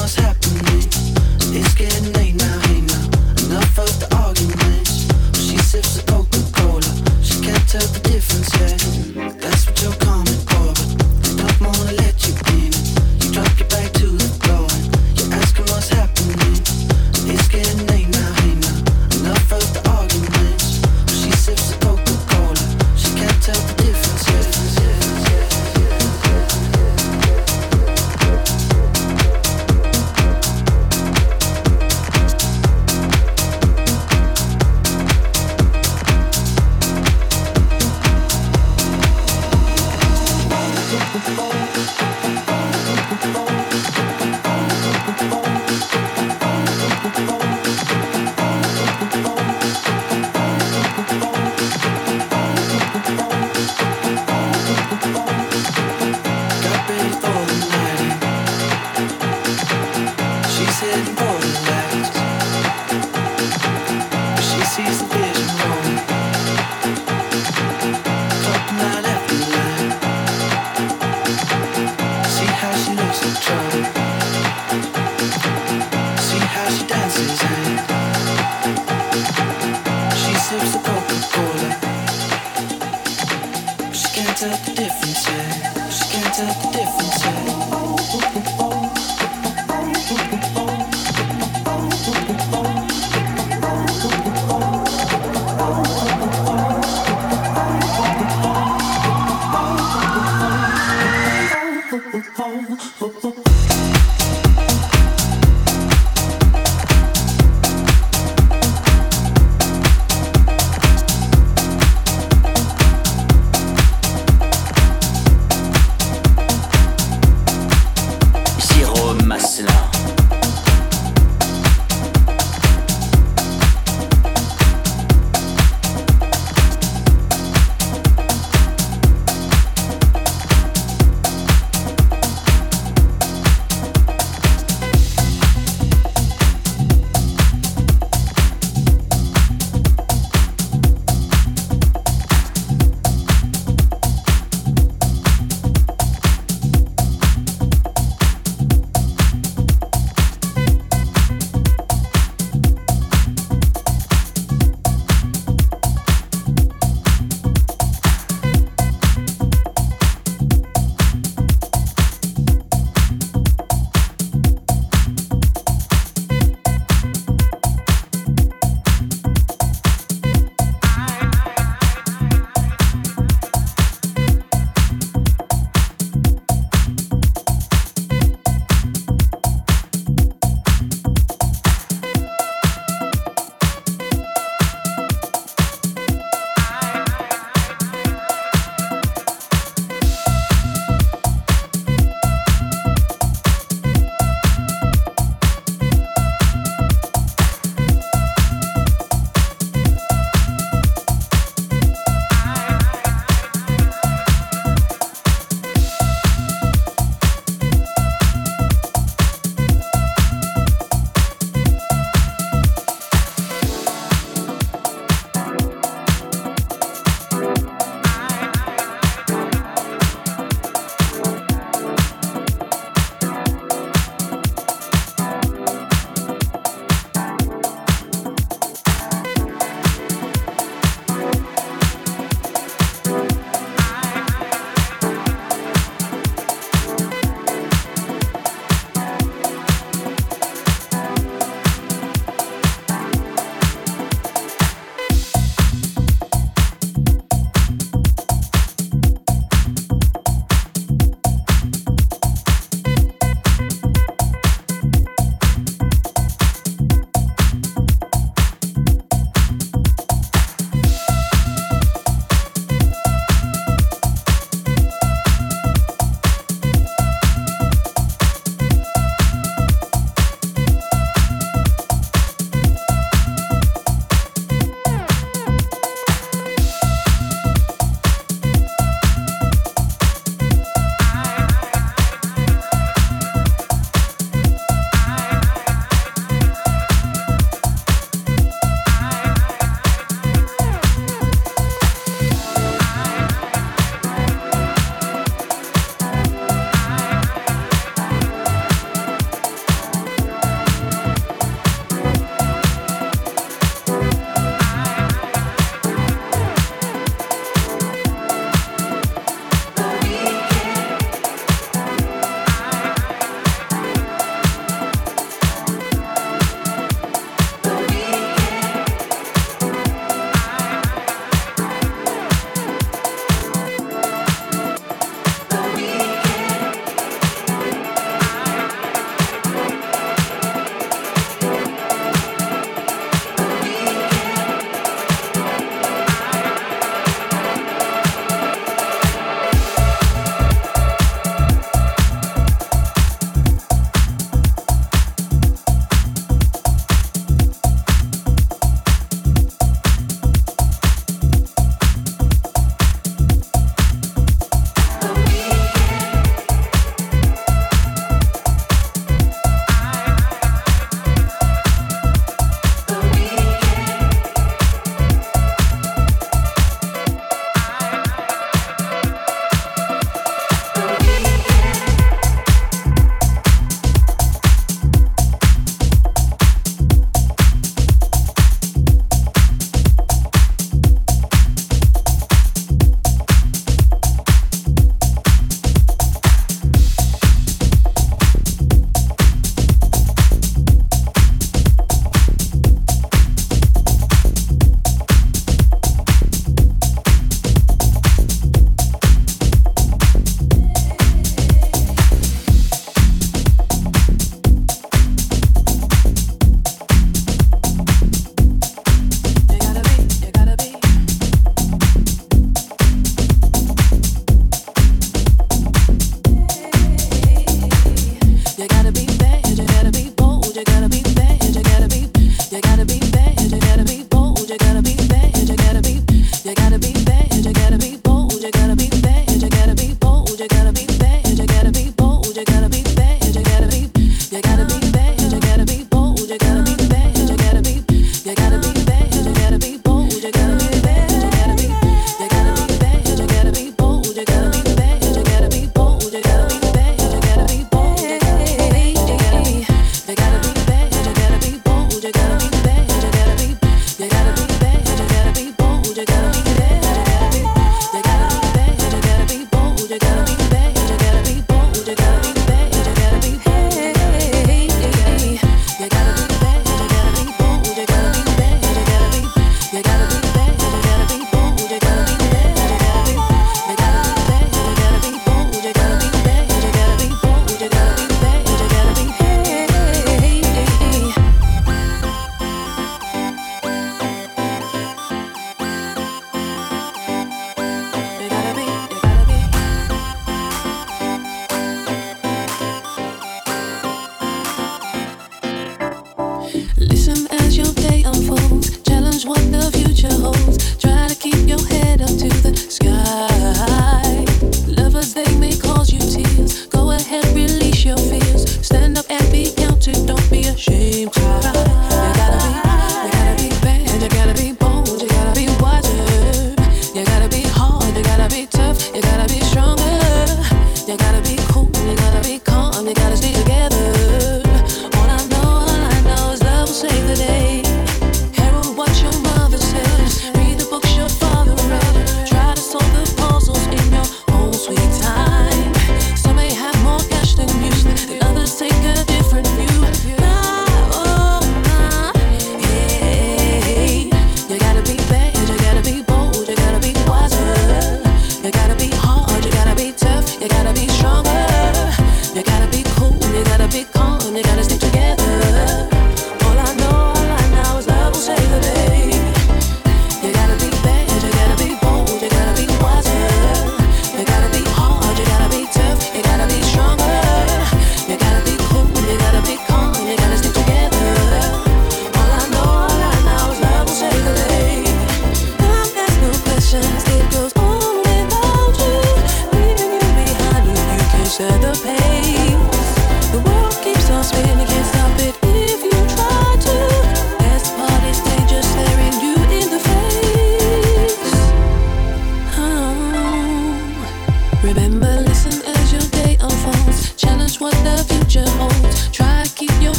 what's happening. It's getting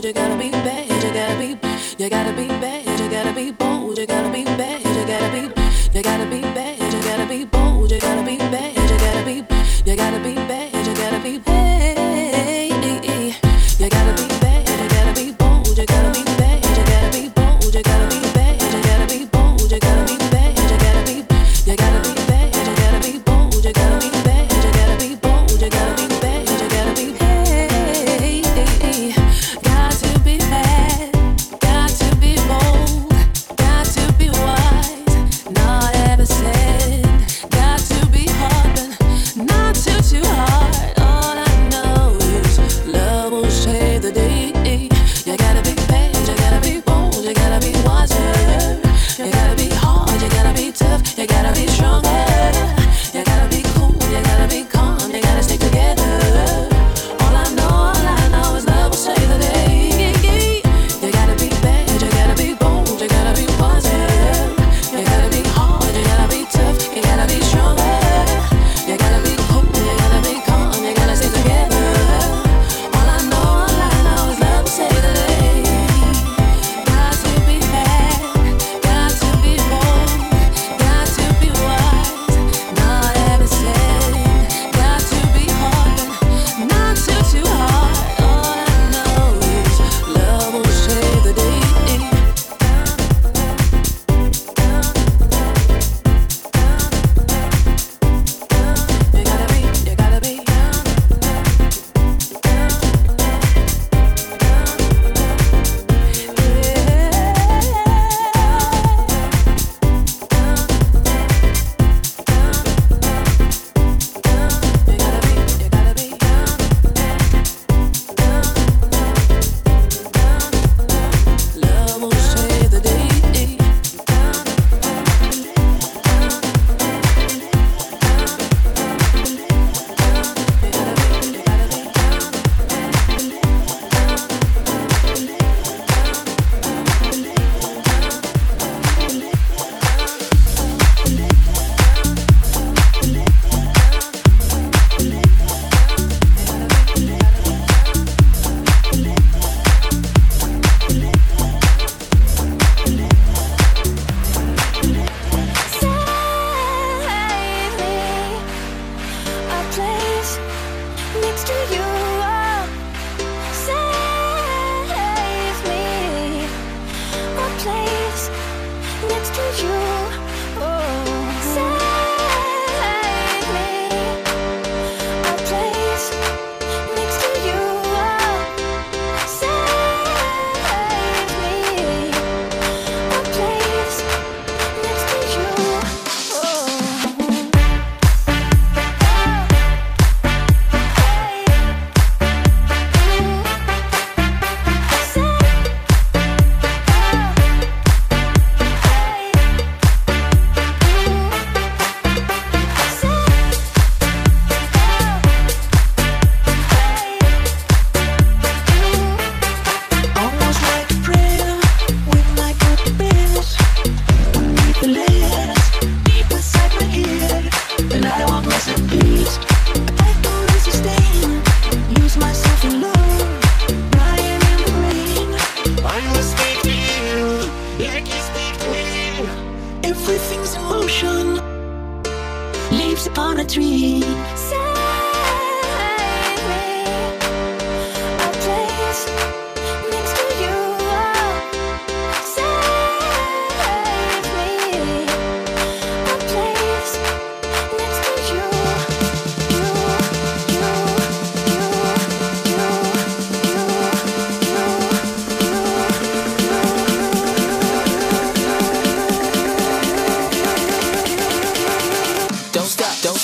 You gotta be bad. You gotta be. You gotta be bad.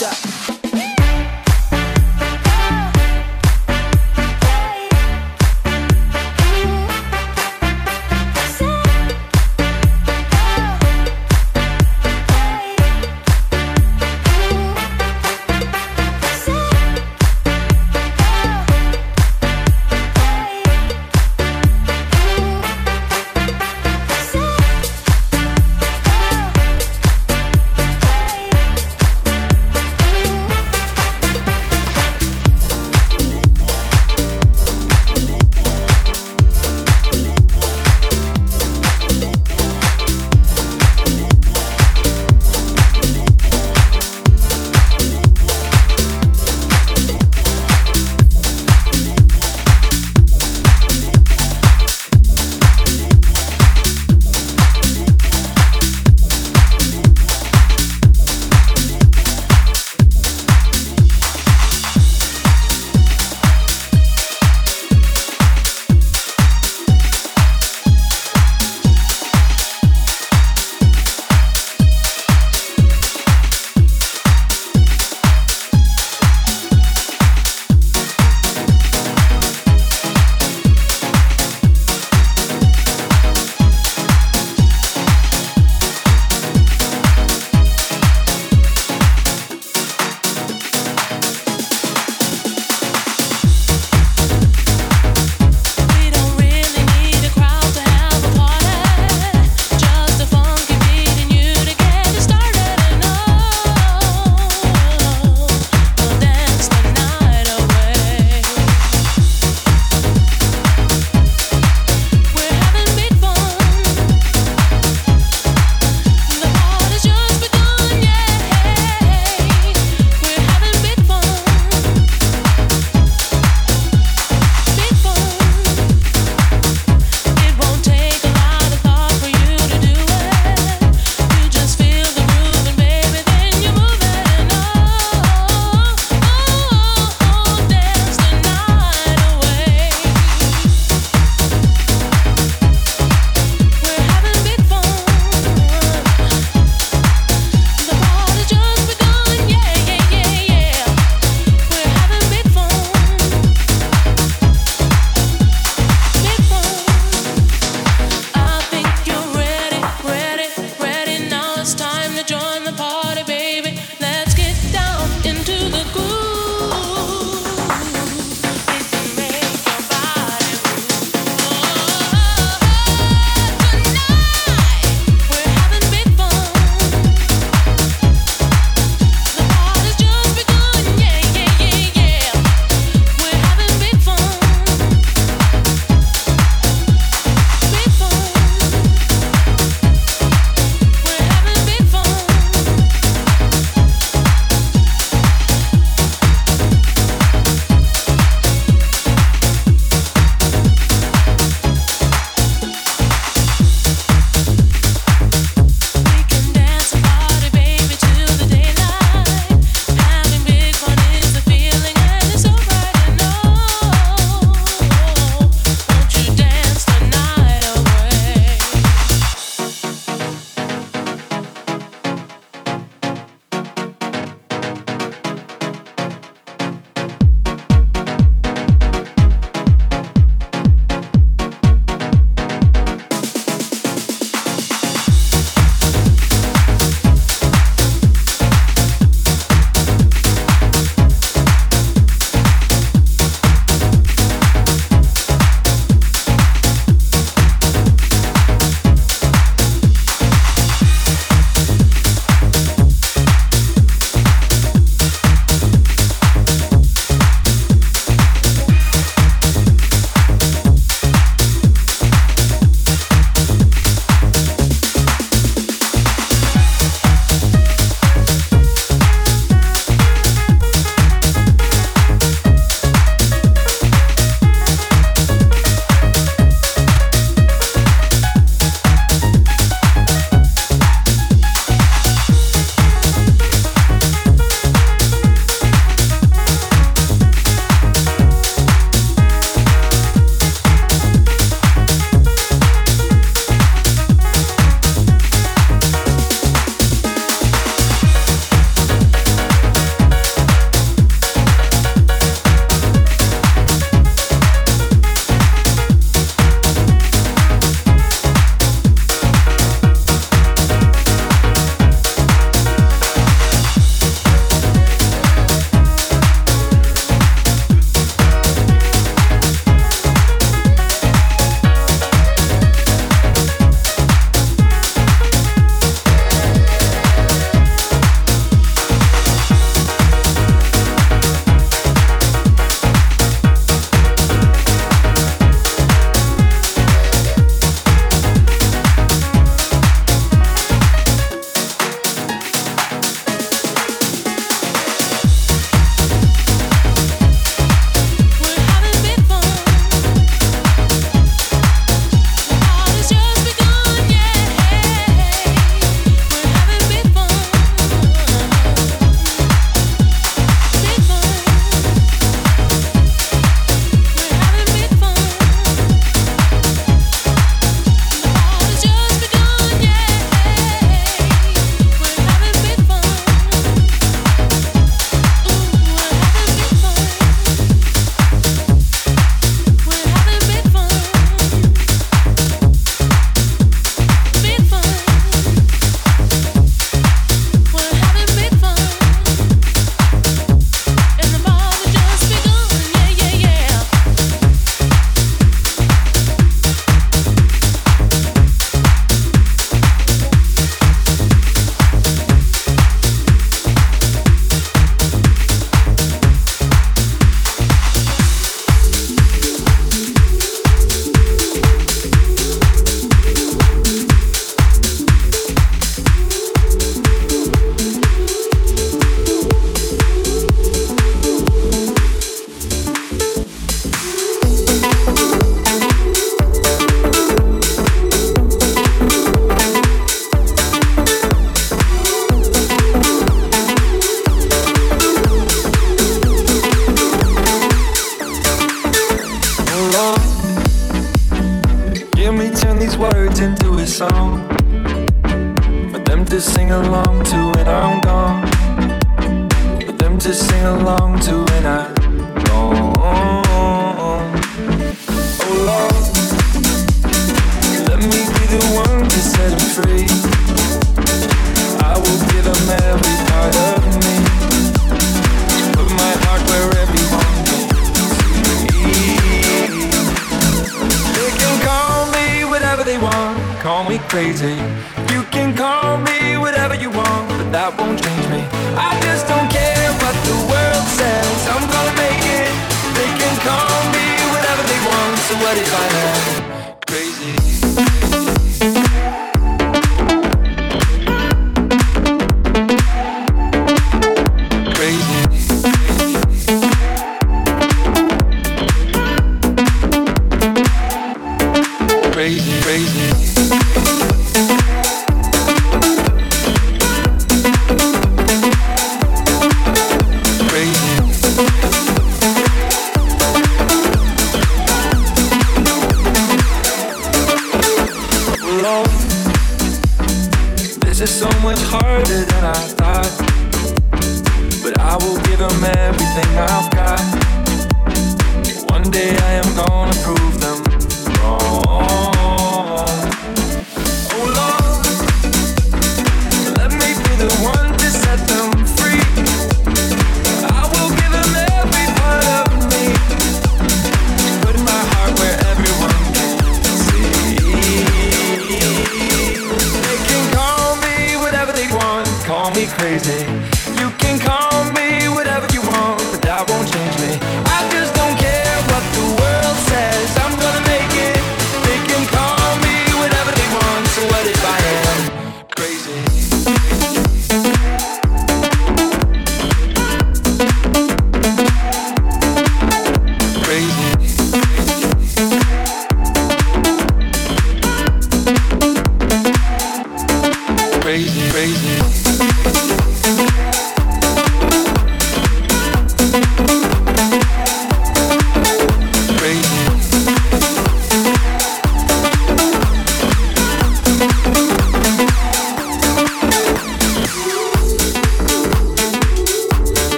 stop.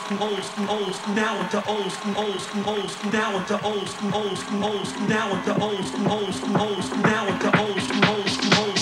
school, old school, old school, now into old school, old school, old school, now into old school, old school, old school, now into old school, old school, old school, now into old school, old school, old school.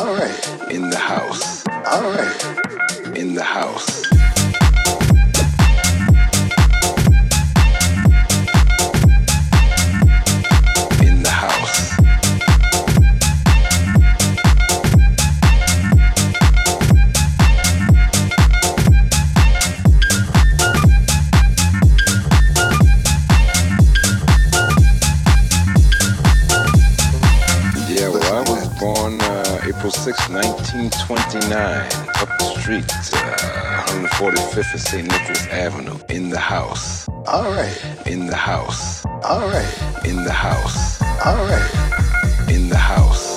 All right. In the house. All right. In the house. 1929, up the street, uh, 145th and St. Nicholas Avenue, in the house. All right. In the house. All right. In the house. All right. In the house.